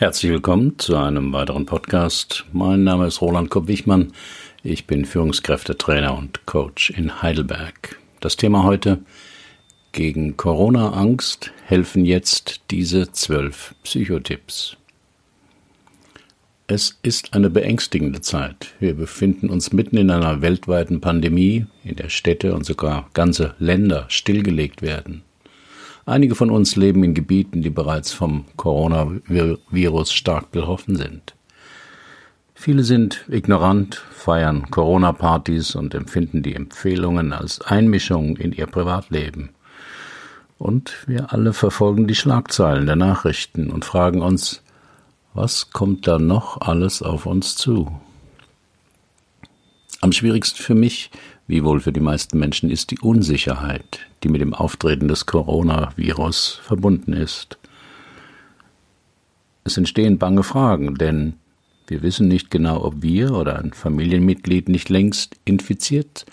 Herzlich willkommen zu einem weiteren Podcast. Mein Name ist Roland Kopp-Wichmann. Ich bin Führungskräftetrainer und Coach in Heidelberg. Das Thema heute gegen Corona-Angst helfen jetzt diese zwölf Psychotipps. Es ist eine beängstigende Zeit. Wir befinden uns mitten in einer weltweiten Pandemie, in der Städte und sogar ganze Länder stillgelegt werden. Einige von uns leben in Gebieten, die bereits vom Coronavirus stark betroffen sind. Viele sind ignorant, feiern Corona-Partys und empfinden die Empfehlungen als Einmischung in ihr Privatleben. Und wir alle verfolgen die Schlagzeilen der Nachrichten und fragen uns, was kommt da noch alles auf uns zu? Am schwierigsten für mich wie wohl für die meisten Menschen ist die Unsicherheit, die mit dem Auftreten des Coronavirus verbunden ist. Es entstehen bange Fragen, denn wir wissen nicht genau, ob wir oder ein Familienmitglied nicht längst infiziert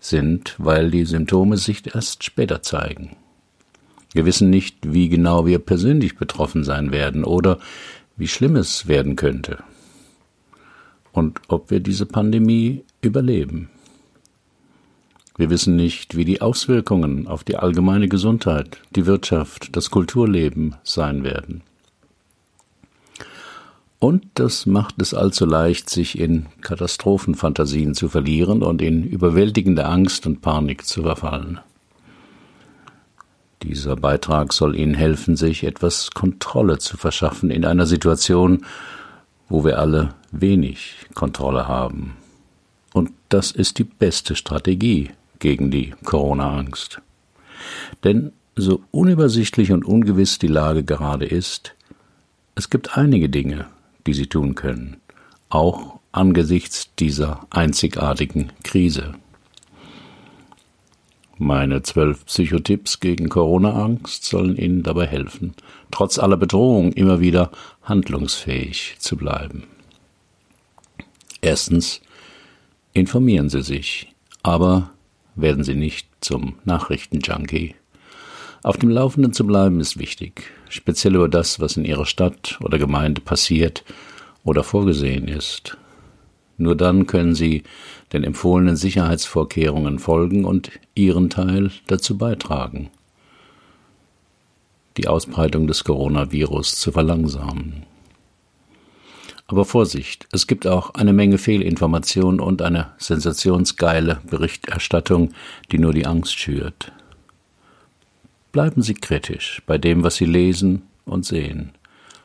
sind, weil die Symptome sich erst später zeigen. Wir wissen nicht, wie genau wir persönlich betroffen sein werden oder wie schlimm es werden könnte und ob wir diese Pandemie überleben. Wir wissen nicht, wie die Auswirkungen auf die allgemeine Gesundheit, die Wirtschaft, das Kulturleben sein werden. Und das macht es allzu leicht, sich in Katastrophenfantasien zu verlieren und in überwältigende Angst und Panik zu verfallen. Dieser Beitrag soll Ihnen helfen, sich etwas Kontrolle zu verschaffen in einer Situation, wo wir alle wenig Kontrolle haben. Und das ist die beste Strategie, gegen die Corona-Angst. Denn so unübersichtlich und ungewiss die Lage gerade ist, es gibt einige Dinge, die Sie tun können, auch angesichts dieser einzigartigen Krise. Meine zwölf Psychotipps gegen Corona-Angst sollen Ihnen dabei helfen, trotz aller Bedrohung immer wieder handlungsfähig zu bleiben. Erstens, informieren Sie sich, aber werden Sie nicht zum Nachrichtenjunkie. Auf dem Laufenden zu bleiben ist wichtig, speziell über das, was in Ihrer Stadt oder Gemeinde passiert oder vorgesehen ist. Nur dann können Sie den empfohlenen Sicherheitsvorkehrungen folgen und Ihren Teil dazu beitragen, die Ausbreitung des Coronavirus zu verlangsamen. Aber Vorsicht, es gibt auch eine Menge Fehlinformation und eine sensationsgeile Berichterstattung, die nur die Angst schürt. Bleiben Sie kritisch bei dem, was Sie lesen und sehen.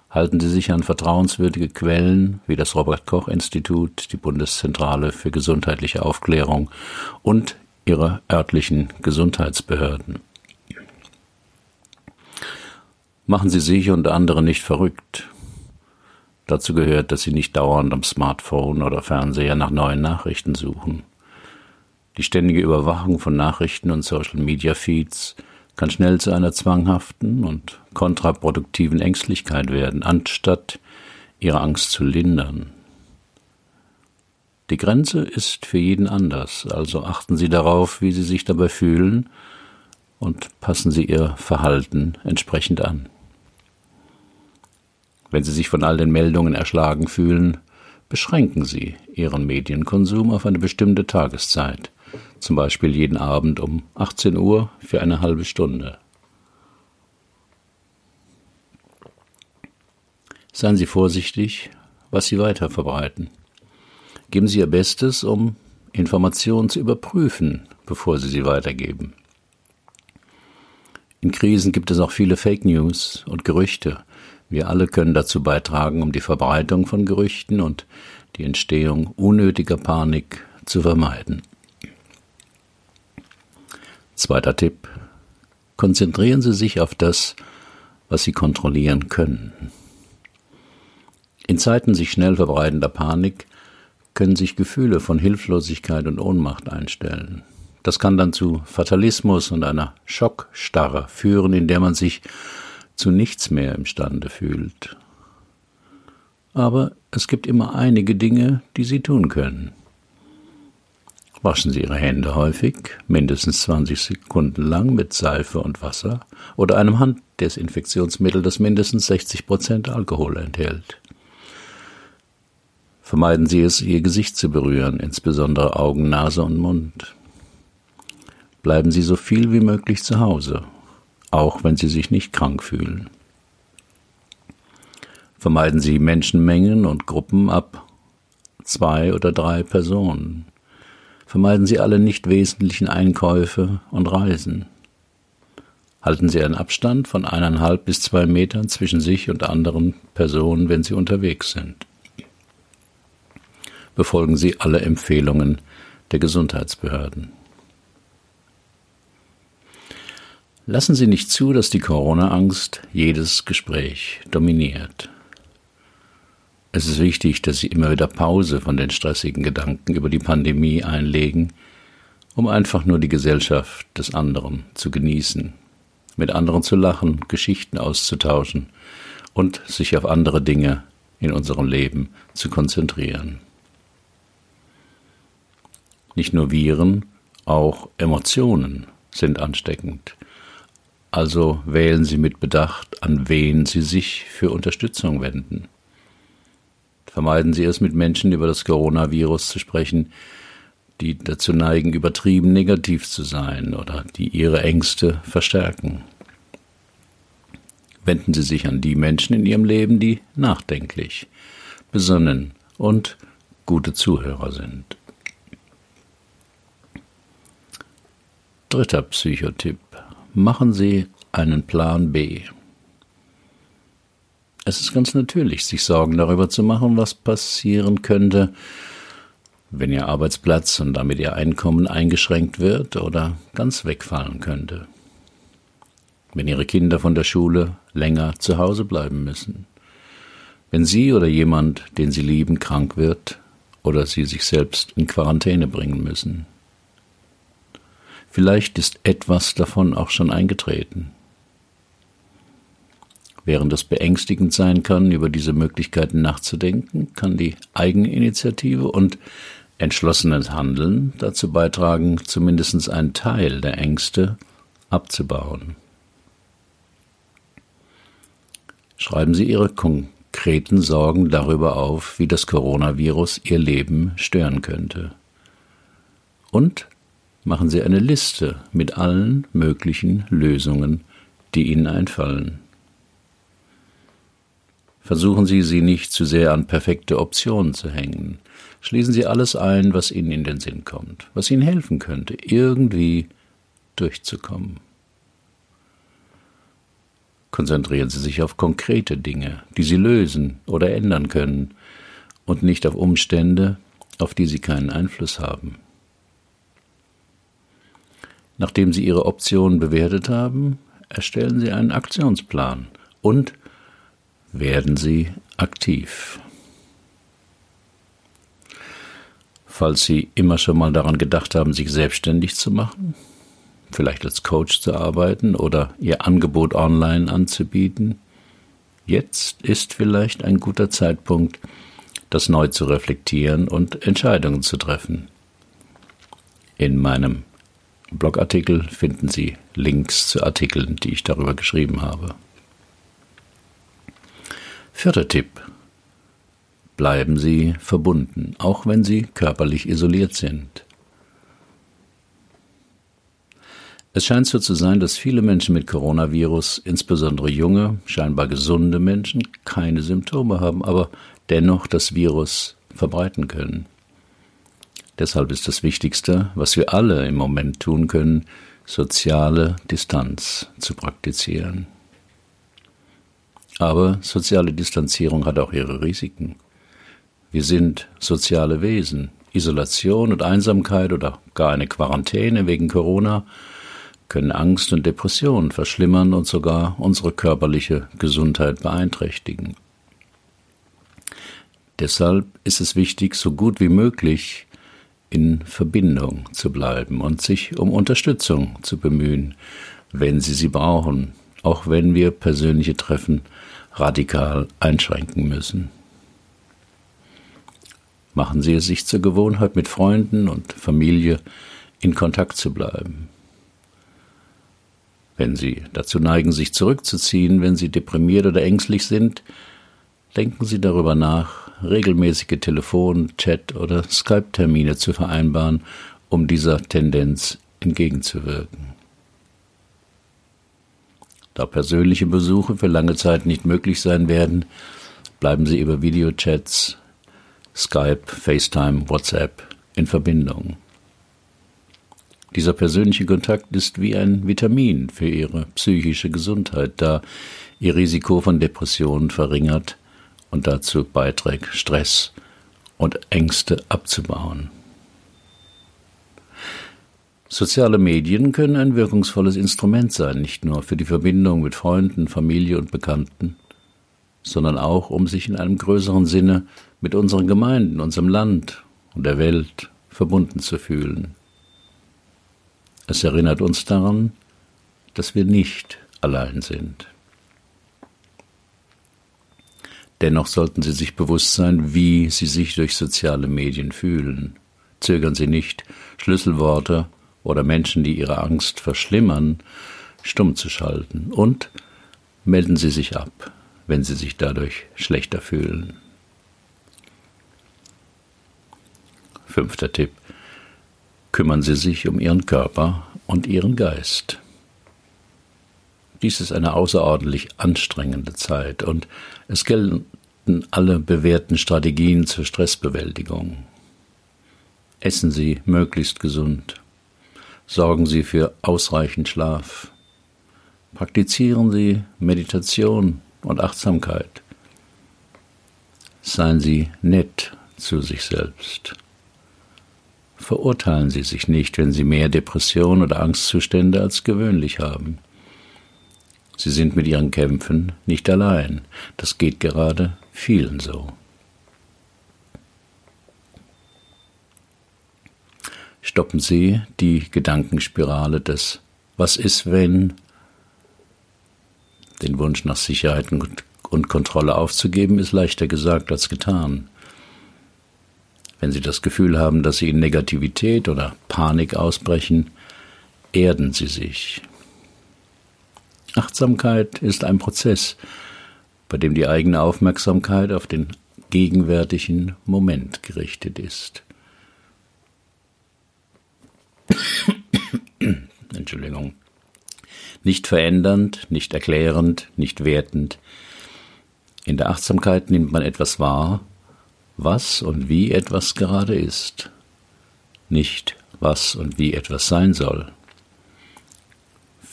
Halten Sie sich an vertrauenswürdige Quellen wie das Robert Koch Institut, die Bundeszentrale für gesundheitliche Aufklärung und Ihre örtlichen Gesundheitsbehörden. Machen Sie sich und andere nicht verrückt. Dazu gehört, dass Sie nicht dauernd am Smartphone oder Fernseher nach neuen Nachrichten suchen. Die ständige Überwachung von Nachrichten und Social Media Feeds kann schnell zu einer zwanghaften und kontraproduktiven Ängstlichkeit werden, anstatt ihre Angst zu lindern. Die Grenze ist für jeden anders, also achten Sie darauf, wie Sie sich dabei fühlen und passen Sie Ihr Verhalten entsprechend an. Wenn Sie sich von all den Meldungen erschlagen fühlen, beschränken Sie Ihren Medienkonsum auf eine bestimmte Tageszeit, zum Beispiel jeden Abend um 18 Uhr für eine halbe Stunde. Seien Sie vorsichtig, was Sie weiter verbreiten. Geben Sie Ihr Bestes, um Informationen zu überprüfen, bevor Sie sie weitergeben. In Krisen gibt es auch viele Fake News und Gerüchte, wir alle können dazu beitragen, um die Verbreitung von Gerüchten und die Entstehung unnötiger Panik zu vermeiden. Zweiter Tipp. Konzentrieren Sie sich auf das, was Sie kontrollieren können. In Zeiten sich schnell verbreitender Panik können sich Gefühle von Hilflosigkeit und Ohnmacht einstellen. Das kann dann zu Fatalismus und einer Schockstarre führen, in der man sich zu nichts mehr imstande fühlt. Aber es gibt immer einige Dinge, die sie tun können. Waschen Sie Ihre Hände häufig, mindestens 20 Sekunden lang mit Seife und Wasser oder einem Handdesinfektionsmittel, das mindestens 60 Prozent Alkohol enthält. Vermeiden Sie es, Ihr Gesicht zu berühren, insbesondere Augen, Nase und Mund. Bleiben Sie so viel wie möglich zu Hause, auch wenn Sie sich nicht krank fühlen. Vermeiden Sie Menschenmengen und Gruppen ab zwei oder drei Personen. Vermeiden Sie alle nicht wesentlichen Einkäufe und Reisen. Halten Sie einen Abstand von eineinhalb bis zwei Metern zwischen sich und anderen Personen, wenn Sie unterwegs sind. Befolgen Sie alle Empfehlungen der Gesundheitsbehörden. Lassen Sie nicht zu, dass die Corona-Angst jedes Gespräch dominiert. Es ist wichtig, dass Sie immer wieder Pause von den stressigen Gedanken über die Pandemie einlegen, um einfach nur die Gesellschaft des anderen zu genießen, mit anderen zu lachen, Geschichten auszutauschen und sich auf andere Dinge in unserem Leben zu konzentrieren. Nicht nur Viren, auch Emotionen sind ansteckend. Also wählen Sie mit Bedacht, an wen Sie sich für Unterstützung wenden. Vermeiden Sie es, mit Menschen über das Coronavirus zu sprechen, die dazu neigen, übertrieben negativ zu sein oder die ihre Ängste verstärken. Wenden Sie sich an die Menschen in Ihrem Leben, die nachdenklich, besonnen und gute Zuhörer sind. Dritter Psychotipp. Machen Sie einen Plan B. Es ist ganz natürlich, sich Sorgen darüber zu machen, was passieren könnte, wenn Ihr Arbeitsplatz und damit Ihr Einkommen eingeschränkt wird oder ganz wegfallen könnte. Wenn Ihre Kinder von der Schule länger zu Hause bleiben müssen. Wenn Sie oder jemand, den Sie lieben, krank wird oder Sie sich selbst in Quarantäne bringen müssen. Vielleicht ist etwas davon auch schon eingetreten. Während es beängstigend sein kann, über diese Möglichkeiten nachzudenken, kann die Eigeninitiative und entschlossenes Handeln dazu beitragen, zumindest einen Teil der Ängste abzubauen. Schreiben Sie Ihre konkreten Sorgen darüber auf, wie das Coronavirus Ihr Leben stören könnte. Und machen Sie eine Liste mit allen möglichen Lösungen, die Ihnen einfallen. Versuchen Sie, sie nicht zu sehr an perfekte Optionen zu hängen. Schließen Sie alles ein, was Ihnen in den Sinn kommt, was Ihnen helfen könnte, irgendwie durchzukommen. Konzentrieren Sie sich auf konkrete Dinge, die Sie lösen oder ändern können, und nicht auf Umstände, auf die Sie keinen Einfluss haben. Nachdem Sie Ihre Optionen bewertet haben, erstellen Sie einen Aktionsplan und werden Sie aktiv. Falls Sie immer schon mal daran gedacht haben, sich selbstständig zu machen, vielleicht als Coach zu arbeiten oder Ihr Angebot online anzubieten, jetzt ist vielleicht ein guter Zeitpunkt, das neu zu reflektieren und Entscheidungen zu treffen. In meinem Blogartikel finden Sie Links zu Artikeln, die ich darüber geschrieben habe. Vierter Tipp. Bleiben Sie verbunden, auch wenn Sie körperlich isoliert sind. Es scheint so zu sein, dass viele Menschen mit Coronavirus, insbesondere junge, scheinbar gesunde Menschen, keine Symptome haben, aber dennoch das Virus verbreiten können. Deshalb ist das Wichtigste, was wir alle im Moment tun können, soziale Distanz zu praktizieren. Aber soziale Distanzierung hat auch ihre Risiken. Wir sind soziale Wesen. Isolation und Einsamkeit oder gar eine Quarantäne wegen Corona können Angst und Depression verschlimmern und sogar unsere körperliche Gesundheit beeinträchtigen. Deshalb ist es wichtig, so gut wie möglich in Verbindung zu bleiben und sich um Unterstützung zu bemühen, wenn Sie sie brauchen, auch wenn wir persönliche Treffen radikal einschränken müssen. Machen Sie es sich zur Gewohnheit, mit Freunden und Familie in Kontakt zu bleiben. Wenn Sie dazu neigen, sich zurückzuziehen, wenn Sie deprimiert oder ängstlich sind, denken Sie darüber nach, regelmäßige Telefon-, Chat- oder Skype-Termine zu vereinbaren, um dieser Tendenz entgegenzuwirken. Da persönliche Besuche für lange Zeit nicht möglich sein werden, bleiben Sie über Videochats, Skype, FaceTime, WhatsApp in Verbindung. Dieser persönliche Kontakt ist wie ein Vitamin für Ihre psychische Gesundheit, da Ihr Risiko von Depressionen verringert und dazu beiträgt, Stress und Ängste abzubauen. Soziale Medien können ein wirkungsvolles Instrument sein, nicht nur für die Verbindung mit Freunden, Familie und Bekannten, sondern auch, um sich in einem größeren Sinne mit unseren Gemeinden, unserem Land und der Welt verbunden zu fühlen. Es erinnert uns daran, dass wir nicht allein sind. Dennoch sollten Sie sich bewusst sein, wie Sie sich durch soziale Medien fühlen. Zögern Sie nicht, Schlüsselworte oder Menschen, die Ihre Angst verschlimmern, stumm zu schalten und melden Sie sich ab, wenn Sie sich dadurch schlechter fühlen. Fünfter Tipp. Kümmern Sie sich um Ihren Körper und Ihren Geist. Dies ist eine außerordentlich anstrengende Zeit und es gelten alle bewährten Strategien zur Stressbewältigung. Essen Sie möglichst gesund. Sorgen Sie für ausreichend Schlaf. Praktizieren Sie Meditation und Achtsamkeit. Seien Sie nett zu sich selbst. Verurteilen Sie sich nicht, wenn Sie mehr Depression oder Angstzustände als gewöhnlich haben. Sie sind mit Ihren Kämpfen nicht allein. Das geht gerade vielen so. Stoppen Sie die Gedankenspirale des Was ist wenn? Den Wunsch nach Sicherheit und Kontrolle aufzugeben ist leichter gesagt als getan. Wenn Sie das Gefühl haben, dass Sie in Negativität oder Panik ausbrechen, erden Sie sich. Achtsamkeit ist ein Prozess, bei dem die eigene Aufmerksamkeit auf den gegenwärtigen Moment gerichtet ist. Entschuldigung. Nicht verändernd, nicht erklärend, nicht wertend. In der Achtsamkeit nimmt man etwas wahr, was und wie etwas gerade ist, nicht was und wie etwas sein soll.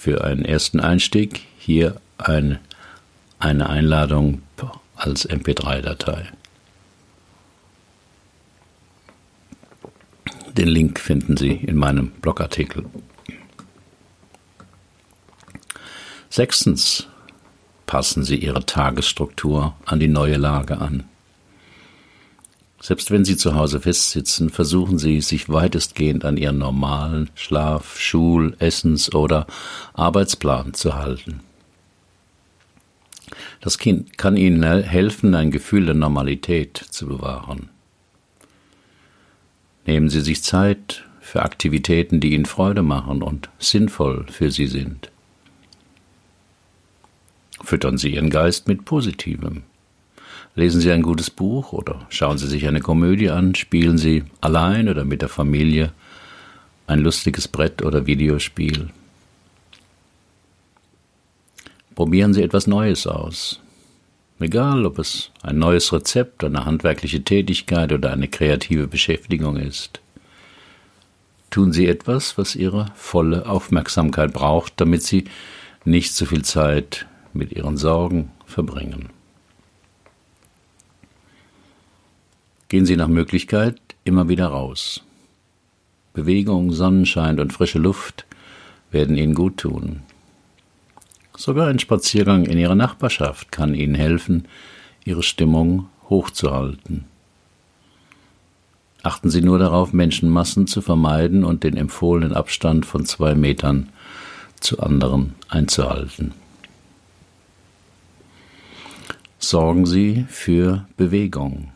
Für einen ersten Einstieg hier ein eine Einladung als MP3-Datei. Den Link finden Sie in meinem Blogartikel. Sechstens. Passen Sie Ihre Tagesstruktur an die neue Lage an. Selbst wenn Sie zu Hause festsitzen, versuchen Sie, sich weitestgehend an Ihren normalen Schlaf-, Schul-, Essens- oder Arbeitsplan zu halten. Das Kind kann Ihnen helfen, ein Gefühl der Normalität zu bewahren. Nehmen Sie sich Zeit für Aktivitäten, die Ihnen Freude machen und sinnvoll für Sie sind. Füttern Sie Ihren Geist mit Positivem. Lesen Sie ein gutes Buch oder schauen Sie sich eine Komödie an, spielen Sie allein oder mit der Familie ein lustiges Brett- oder Videospiel. Probieren Sie etwas Neues aus. Egal, ob es ein neues Rezept, eine handwerkliche Tätigkeit oder eine kreative Beschäftigung ist. Tun Sie etwas, was Ihre volle Aufmerksamkeit braucht, damit Sie nicht zu viel Zeit mit Ihren Sorgen verbringen. Gehen Sie nach Möglichkeit immer wieder raus. Bewegung, Sonnenschein und frische Luft werden Ihnen gut tun. Sogar ein Spaziergang in Ihrer Nachbarschaft kann Ihnen helfen, Ihre Stimmung hochzuhalten. Achten Sie nur darauf, Menschenmassen zu vermeiden und den empfohlenen Abstand von zwei Metern zu anderen einzuhalten. Sorgen Sie für Bewegung.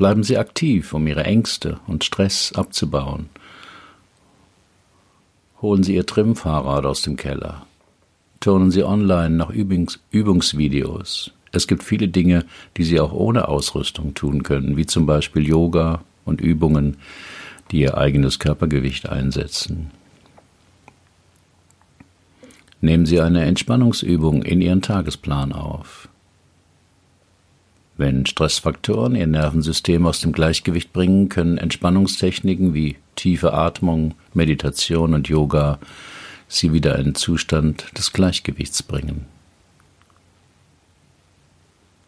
Bleiben Sie aktiv, um Ihre Ängste und Stress abzubauen. Holen Sie Ihr Trimmfahrrad aus dem Keller. Turnen Sie online nach Übungs Übungsvideos. Es gibt viele Dinge, die Sie auch ohne Ausrüstung tun können, wie zum Beispiel Yoga und Übungen, die Ihr eigenes Körpergewicht einsetzen. Nehmen Sie eine Entspannungsübung in Ihren Tagesplan auf. Wenn Stressfaktoren Ihr Nervensystem aus dem Gleichgewicht bringen, können Entspannungstechniken wie tiefe Atmung, Meditation und Yoga Sie wieder in Zustand des Gleichgewichts bringen.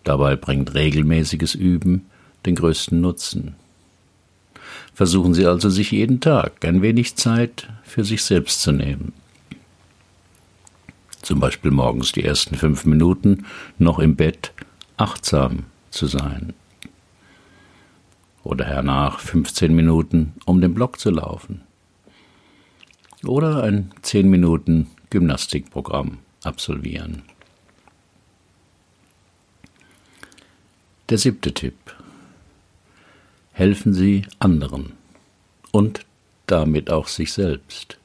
Dabei bringt regelmäßiges Üben den größten Nutzen. Versuchen Sie also, sich jeden Tag ein wenig Zeit für sich selbst zu nehmen. Zum Beispiel morgens die ersten fünf Minuten noch im Bett achtsam zu sein. Oder hernach 15 Minuten um den Block zu laufen. Oder ein 10 Minuten Gymnastikprogramm absolvieren. Der siebte Tipp. Helfen Sie anderen und damit auch sich selbst.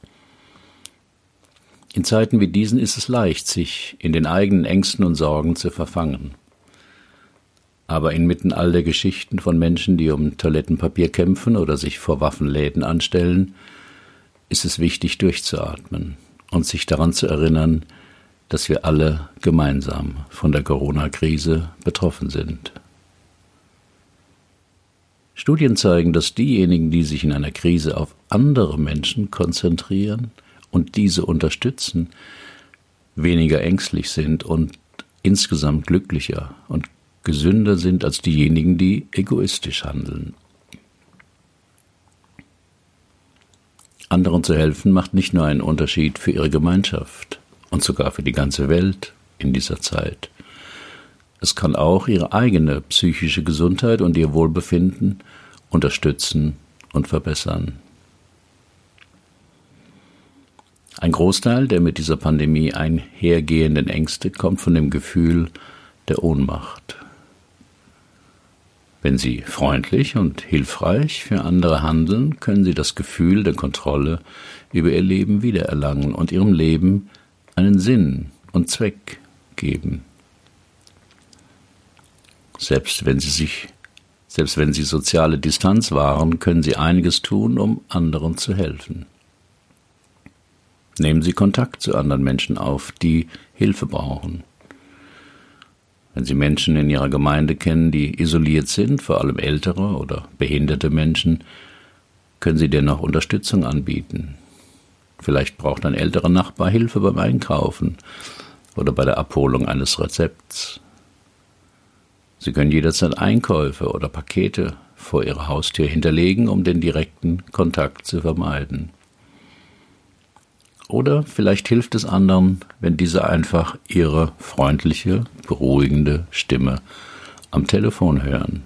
In Zeiten wie diesen ist es leicht, sich in den eigenen Ängsten und Sorgen zu verfangen. Aber inmitten all der Geschichten von Menschen, die um Toilettenpapier kämpfen oder sich vor Waffenläden anstellen, ist es wichtig durchzuatmen und sich daran zu erinnern, dass wir alle gemeinsam von der Corona-Krise betroffen sind. Studien zeigen, dass diejenigen, die sich in einer Krise auf andere Menschen konzentrieren und diese unterstützen, weniger ängstlich sind und insgesamt glücklicher und gesünder sind als diejenigen, die egoistisch handeln. Anderen zu helfen macht nicht nur einen Unterschied für ihre Gemeinschaft und sogar für die ganze Welt in dieser Zeit. Es kann auch ihre eigene psychische Gesundheit und ihr Wohlbefinden unterstützen und verbessern. Ein Großteil der mit dieser Pandemie einhergehenden Ängste kommt von dem Gefühl der Ohnmacht. Wenn Sie freundlich und hilfreich für andere handeln, können Sie das Gefühl der Kontrolle über Ihr Leben wiedererlangen und Ihrem Leben einen Sinn und Zweck geben. Selbst wenn Sie sich selbst wenn Sie soziale Distanz wahren, können Sie einiges tun, um anderen zu helfen. Nehmen Sie Kontakt zu anderen Menschen auf, die Hilfe brauchen. Wenn Sie Menschen in Ihrer Gemeinde kennen, die isoliert sind, vor allem ältere oder behinderte Menschen, können Sie dennoch Unterstützung anbieten. Vielleicht braucht ein älterer Nachbar Hilfe beim Einkaufen oder bei der Abholung eines Rezepts. Sie können jederzeit Einkäufe oder Pakete vor Ihrer Haustür hinterlegen, um den direkten Kontakt zu vermeiden. Oder vielleicht hilft es anderen, wenn diese einfach ihre freundliche, beruhigende Stimme am Telefon hören.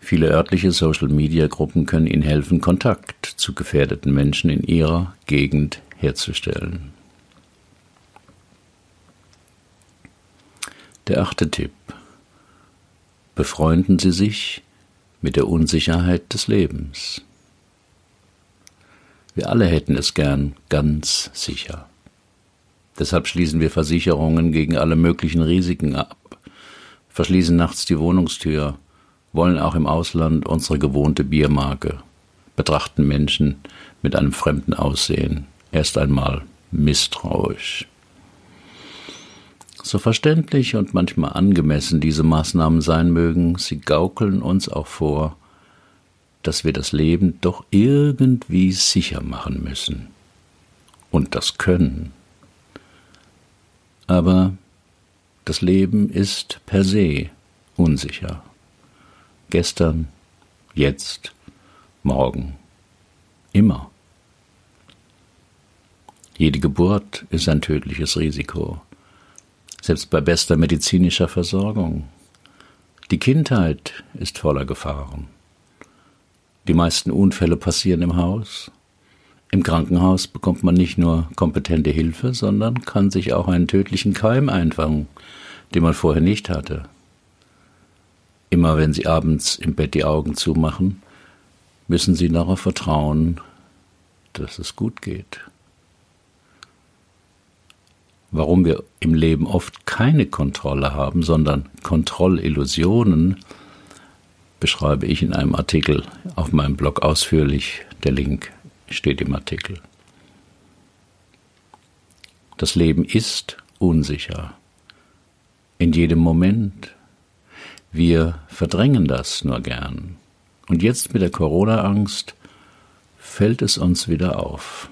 Viele örtliche Social-Media-Gruppen können Ihnen helfen, Kontakt zu gefährdeten Menschen in Ihrer Gegend herzustellen. Der achte Tipp. Befreunden Sie sich mit der Unsicherheit des Lebens. Wir alle hätten es gern ganz sicher. Deshalb schließen wir Versicherungen gegen alle möglichen Risiken ab, verschließen nachts die Wohnungstür, wollen auch im Ausland unsere gewohnte Biermarke, betrachten Menschen mit einem fremden Aussehen erst einmal misstrauisch. So verständlich und manchmal angemessen diese Maßnahmen sein mögen, sie gaukeln uns auch vor, dass wir das Leben doch irgendwie sicher machen müssen. Und das können. Aber das Leben ist per se unsicher. Gestern, jetzt, morgen, immer. Jede Geburt ist ein tödliches Risiko, selbst bei bester medizinischer Versorgung. Die Kindheit ist voller Gefahren. Die meisten Unfälle passieren im Haus. Im Krankenhaus bekommt man nicht nur kompetente Hilfe, sondern kann sich auch einen tödlichen Keim einfangen, den man vorher nicht hatte. Immer wenn Sie abends im Bett die Augen zumachen, müssen Sie darauf vertrauen, dass es gut geht. Warum wir im Leben oft keine Kontrolle haben, sondern Kontrollillusionen, beschreibe ich in einem Artikel auf meinem Blog ausführlich. Der Link steht im Artikel. Das Leben ist unsicher. In jedem Moment. Wir verdrängen das nur gern. Und jetzt mit der Corona-Angst fällt es uns wieder auf.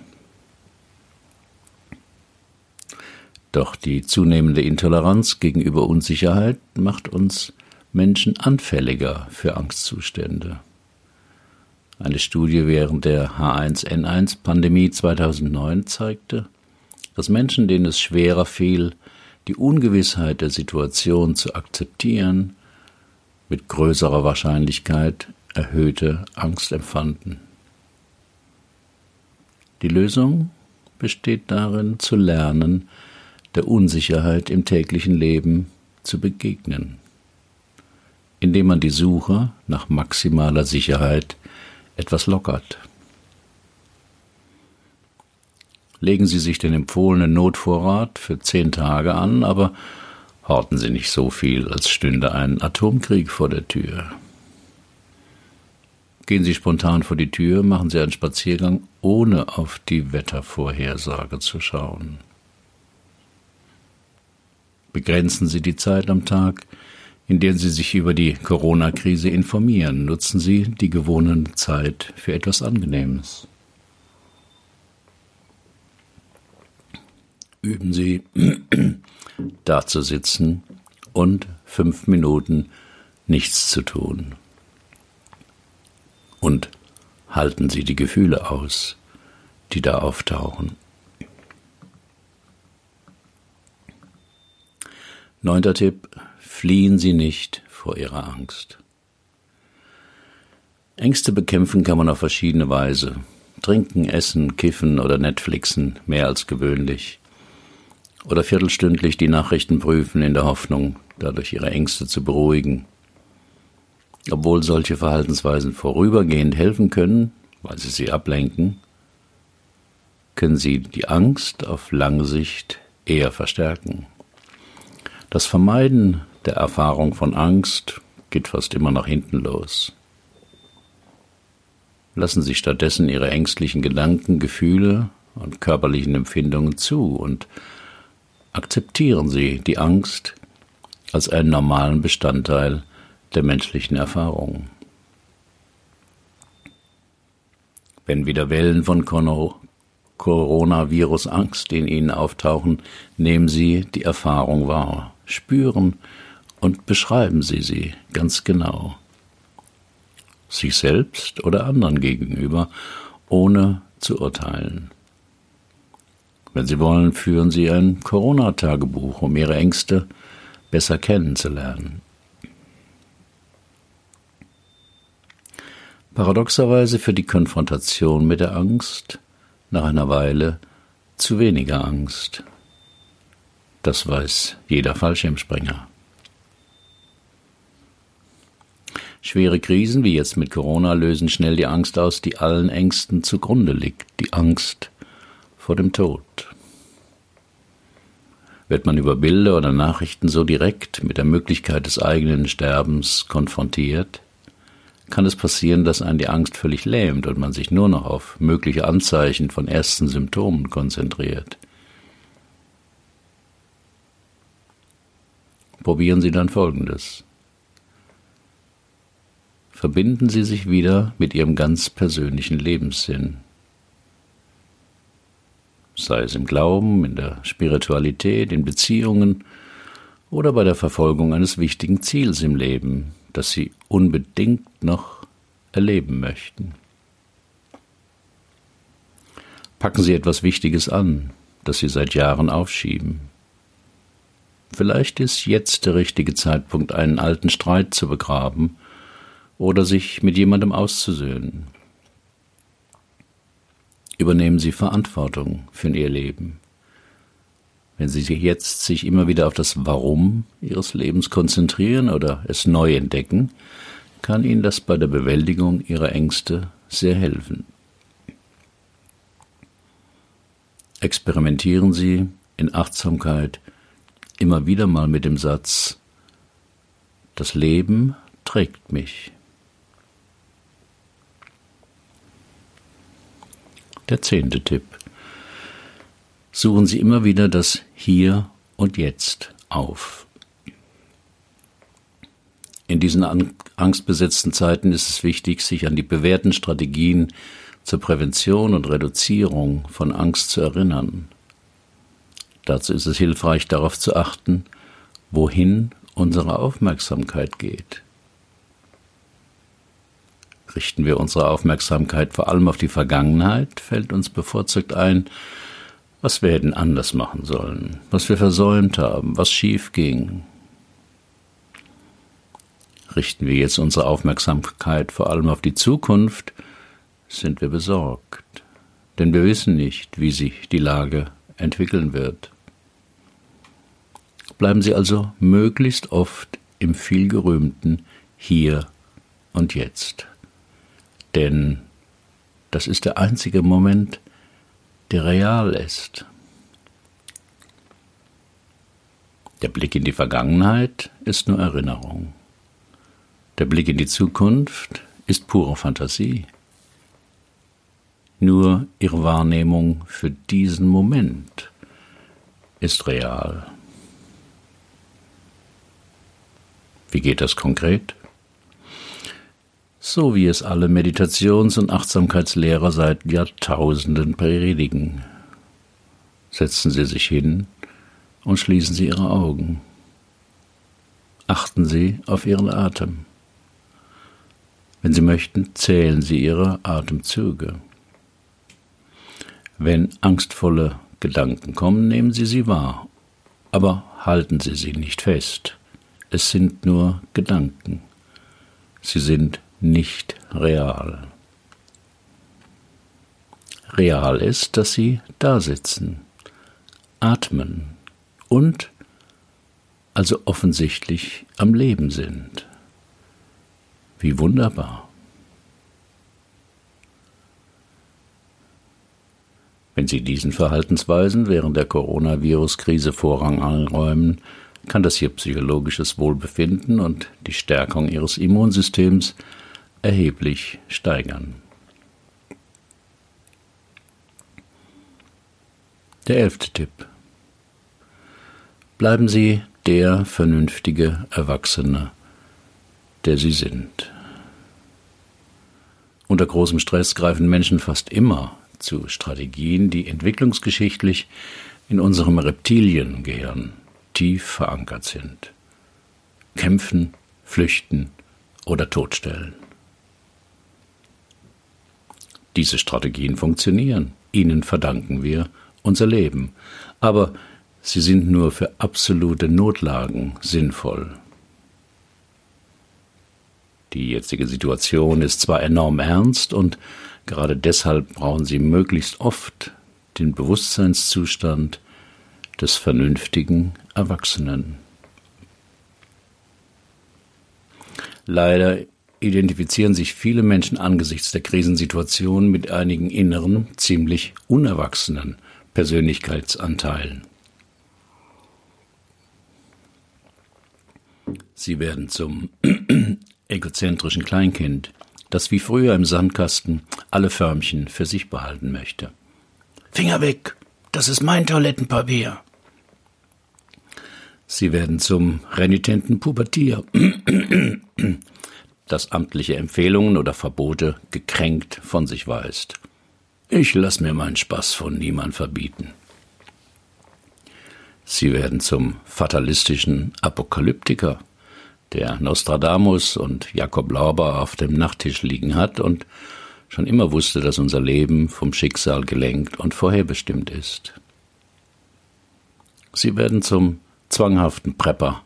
Doch die zunehmende Intoleranz gegenüber Unsicherheit macht uns Menschen anfälliger für Angstzustände. Eine Studie während der H1N1-Pandemie 2009 zeigte, dass Menschen, denen es schwerer fiel, die Ungewissheit der Situation zu akzeptieren, mit größerer Wahrscheinlichkeit erhöhte Angst empfanden. Die Lösung besteht darin, zu lernen, der Unsicherheit im täglichen Leben zu begegnen, indem man die Suche nach maximaler Sicherheit etwas lockert. Legen Sie sich den empfohlenen Notvorrat für zehn Tage an, aber horten Sie nicht so viel, als stünde ein Atomkrieg vor der Tür. Gehen Sie spontan vor die Tür, machen Sie einen Spaziergang, ohne auf die Wettervorhersage zu schauen. Begrenzen Sie die Zeit am Tag, in der Sie sich über die Corona-Krise informieren. Nutzen Sie die gewonnene Zeit für etwas Angenehmes. Üben Sie, da zu sitzen und fünf Minuten nichts zu tun. Und halten Sie die Gefühle aus, die da auftauchen. Neunter Tipp, fliehen Sie nicht vor Ihrer Angst. Ängste bekämpfen kann man auf verschiedene Weise. Trinken, essen, kiffen oder Netflixen mehr als gewöhnlich. Oder viertelstündlich die Nachrichten prüfen in der Hoffnung, dadurch ihre Ängste zu beruhigen. Obwohl solche Verhaltensweisen vorübergehend helfen können, weil sie sie ablenken, können sie die Angst auf lange Sicht eher verstärken. Das Vermeiden der Erfahrung von Angst geht fast immer nach hinten los. Lassen Sie stattdessen Ihre ängstlichen Gedanken, Gefühle und körperlichen Empfindungen zu und akzeptieren Sie die Angst als einen normalen Bestandteil der menschlichen Erfahrung. Wenn wieder Wellen von Coronavirus-Angst in Ihnen auftauchen, nehmen Sie die Erfahrung wahr spüren und beschreiben Sie sie ganz genau. Sich selbst oder anderen gegenüber, ohne zu urteilen. Wenn Sie wollen, führen Sie ein Corona-Tagebuch, um Ihre Ängste besser kennenzulernen. Paradoxerweise für die Konfrontation mit der Angst nach einer Weile zu weniger Angst. Das weiß jeder Fallschirmspringer. Schwere Krisen wie jetzt mit Corona lösen schnell die Angst aus, die allen Ängsten zugrunde liegt, die Angst vor dem Tod. Wird man über Bilder oder Nachrichten so direkt mit der Möglichkeit des eigenen Sterbens konfrontiert, kann es passieren, dass einen die Angst völlig lähmt und man sich nur noch auf mögliche Anzeichen von ersten Symptomen konzentriert. probieren Sie dann Folgendes. Verbinden Sie sich wieder mit Ihrem ganz persönlichen Lebenssinn. Sei es im Glauben, in der Spiritualität, in Beziehungen oder bei der Verfolgung eines wichtigen Ziels im Leben, das Sie unbedingt noch erleben möchten. Packen Sie etwas Wichtiges an, das Sie seit Jahren aufschieben. Vielleicht ist jetzt der richtige Zeitpunkt, einen alten Streit zu begraben oder sich mit jemandem auszusöhnen. Übernehmen Sie Verantwortung für Ihr Leben. Wenn Sie jetzt sich immer wieder auf das Warum Ihres Lebens konzentrieren oder es neu entdecken, kann Ihnen das bei der Bewältigung Ihrer Ängste sehr helfen. Experimentieren Sie in Achtsamkeit immer wieder mal mit dem Satz, das Leben trägt mich. Der zehnte Tipp. Suchen Sie immer wieder das Hier und Jetzt auf. In diesen angstbesetzten Zeiten ist es wichtig, sich an die bewährten Strategien zur Prävention und Reduzierung von Angst zu erinnern. Dazu ist es hilfreich, darauf zu achten, wohin unsere Aufmerksamkeit geht. Richten wir unsere Aufmerksamkeit vor allem auf die Vergangenheit, fällt uns bevorzugt ein, was wir hätten anders machen sollen, was wir versäumt haben, was schief ging. Richten wir jetzt unsere Aufmerksamkeit vor allem auf die Zukunft, sind wir besorgt, denn wir wissen nicht, wie sich die Lage entwickeln wird. Bleiben Sie also möglichst oft im vielgerühmten Hier und Jetzt denn das ist der einzige Moment, der real ist. Der Blick in die Vergangenheit ist nur Erinnerung. Der Blick in die Zukunft ist pure Fantasie. Nur ihre Wahrnehmung für diesen Moment ist real. Wie geht das konkret? So wie es alle Meditations- und Achtsamkeitslehrer seit Jahrtausenden predigen. Setzen Sie sich hin und schließen Sie Ihre Augen. Achten Sie auf Ihren Atem. Wenn Sie möchten, zählen Sie Ihre Atemzüge. Wenn angstvolle Gedanken kommen, nehmen Sie sie wahr, aber halten Sie sie nicht fest. Es sind nur Gedanken. Sie sind nicht real. Real ist, dass sie da sitzen, atmen und also offensichtlich am Leben sind. Wie wunderbar. Wenn Sie diesen Verhaltensweisen während der Coronavirus-Krise Vorrang einräumen, kann das Ihr psychologisches Wohlbefinden und die Stärkung Ihres Immunsystems erheblich steigern. Der elfte Tipp. Bleiben Sie der vernünftige Erwachsene, der Sie sind. Unter großem Stress greifen Menschen fast immer zu Strategien, die entwicklungsgeschichtlich in unserem Reptiliengehirn tief verankert sind. Kämpfen, flüchten oder totstellen. Diese Strategien funktionieren. Ihnen verdanken wir unser Leben. Aber sie sind nur für absolute Notlagen sinnvoll. Die jetzige Situation ist zwar enorm ernst und gerade deshalb brauchen Sie möglichst oft den Bewusstseinszustand des vernünftigen Erwachsenen. Leider identifizieren sich viele Menschen angesichts der Krisensituation mit einigen inneren, ziemlich unerwachsenen Persönlichkeitsanteilen. Sie werden zum egozentrischen Kleinkind, das wie früher im Sandkasten alle Förmchen für sich behalten möchte. Finger weg, das ist mein Toilettenpapier. Sie werden zum renitenten Pubertier, das amtliche Empfehlungen oder Verbote gekränkt von sich weist. Ich lass mir meinen Spaß von niemand verbieten. Sie werden zum fatalistischen Apokalyptiker, der Nostradamus und Jakob Lauber auf dem Nachttisch liegen hat und schon immer wusste, dass unser Leben vom Schicksal gelenkt und vorherbestimmt ist. Sie werden zum zwanghaften Prepper,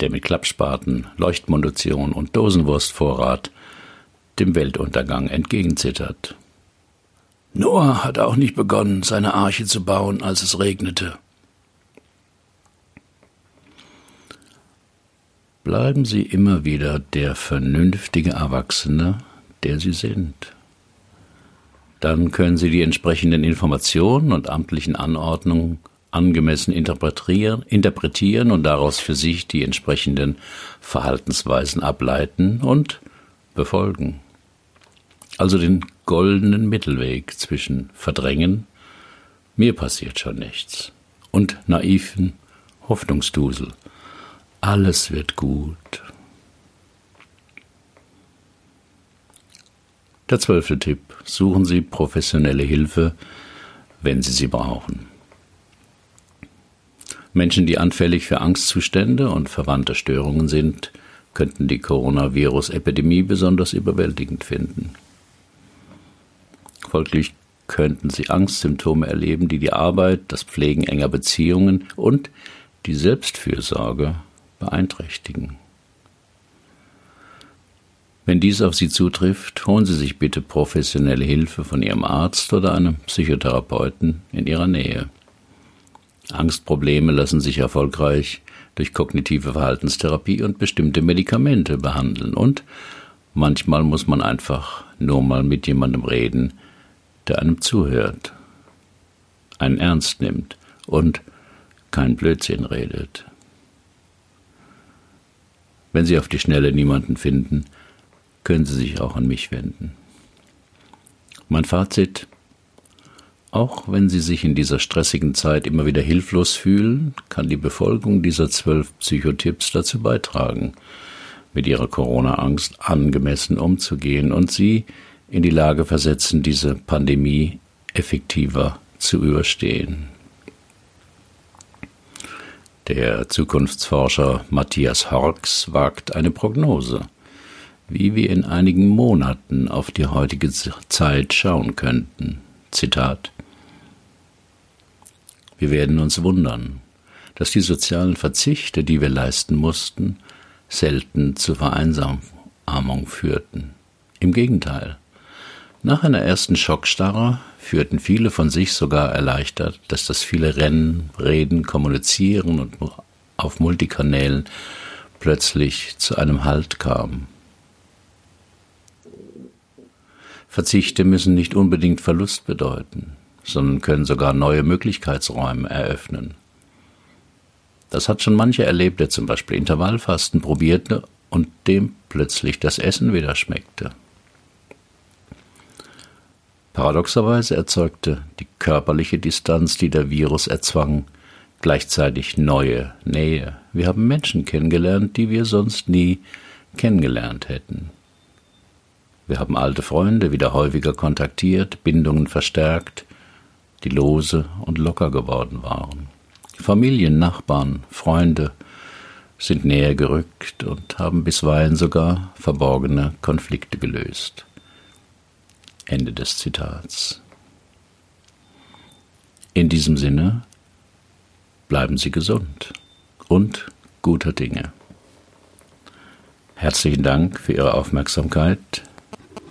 der mit Klappspaten, Leuchtmondation und Dosenwurstvorrat dem Weltuntergang entgegenzittert. Noah hat auch nicht begonnen, seine Arche zu bauen, als es regnete. Bleiben Sie immer wieder der vernünftige Erwachsene, der Sie sind. Dann können Sie die entsprechenden Informationen und amtlichen Anordnungen angemessen interpretieren, interpretieren und daraus für sich die entsprechenden Verhaltensweisen ableiten und befolgen. Also den goldenen Mittelweg zwischen Verdrängen, mir passiert schon nichts, und naiven Hoffnungsdusel, alles wird gut. Der zwölfte Tipp. Suchen Sie professionelle Hilfe, wenn Sie sie brauchen. Menschen, die anfällig für Angstzustände und verwandte Störungen sind, könnten die Coronavirus-Epidemie besonders überwältigend finden. Folglich könnten sie Angstsymptome erleben, die die Arbeit, das Pflegen enger Beziehungen und die Selbstfürsorge beeinträchtigen. Wenn dies auf Sie zutrifft, holen Sie sich bitte professionelle Hilfe von Ihrem Arzt oder einem Psychotherapeuten in Ihrer Nähe. Angstprobleme lassen sich erfolgreich durch kognitive Verhaltenstherapie und bestimmte Medikamente behandeln und manchmal muss man einfach nur mal mit jemandem reden, der einem zuhört, einen ernst nimmt und kein Blödsinn redet. Wenn Sie auf die Schnelle niemanden finden, können Sie sich auch an mich wenden. Mein Fazit auch wenn Sie sich in dieser stressigen Zeit immer wieder hilflos fühlen, kann die Befolgung dieser zwölf Psychotipps dazu beitragen, mit Ihrer Corona-Angst angemessen umzugehen und Sie in die Lage versetzen, diese Pandemie effektiver zu überstehen. Der Zukunftsforscher Matthias Horks wagt eine Prognose, wie wir in einigen Monaten auf die heutige Zeit schauen könnten. Zitat wir werden uns wundern, dass die sozialen Verzichte, die wir leisten mussten, selten zur Vereinsamung führten. Im Gegenteil. Nach einer ersten Schockstarre führten viele von sich sogar erleichtert, dass das viele Rennen, Reden, Kommunizieren und auf Multikanälen plötzlich zu einem Halt kam. Verzichte müssen nicht unbedingt Verlust bedeuten sondern können sogar neue Möglichkeitsräume eröffnen. Das hat schon mancher erlebt, der zum Beispiel Intervallfasten probierte und dem plötzlich das Essen wieder schmeckte. Paradoxerweise erzeugte die körperliche Distanz, die der Virus erzwang, gleichzeitig neue Nähe. Wir haben Menschen kennengelernt, die wir sonst nie kennengelernt hätten. Wir haben alte Freunde wieder häufiger kontaktiert, Bindungen verstärkt, die lose und locker geworden waren. Familien, Nachbarn, Freunde sind näher gerückt und haben bisweilen sogar verborgene Konflikte gelöst. Ende des Zitats. In diesem Sinne bleiben Sie gesund und guter Dinge. Herzlichen Dank für Ihre Aufmerksamkeit.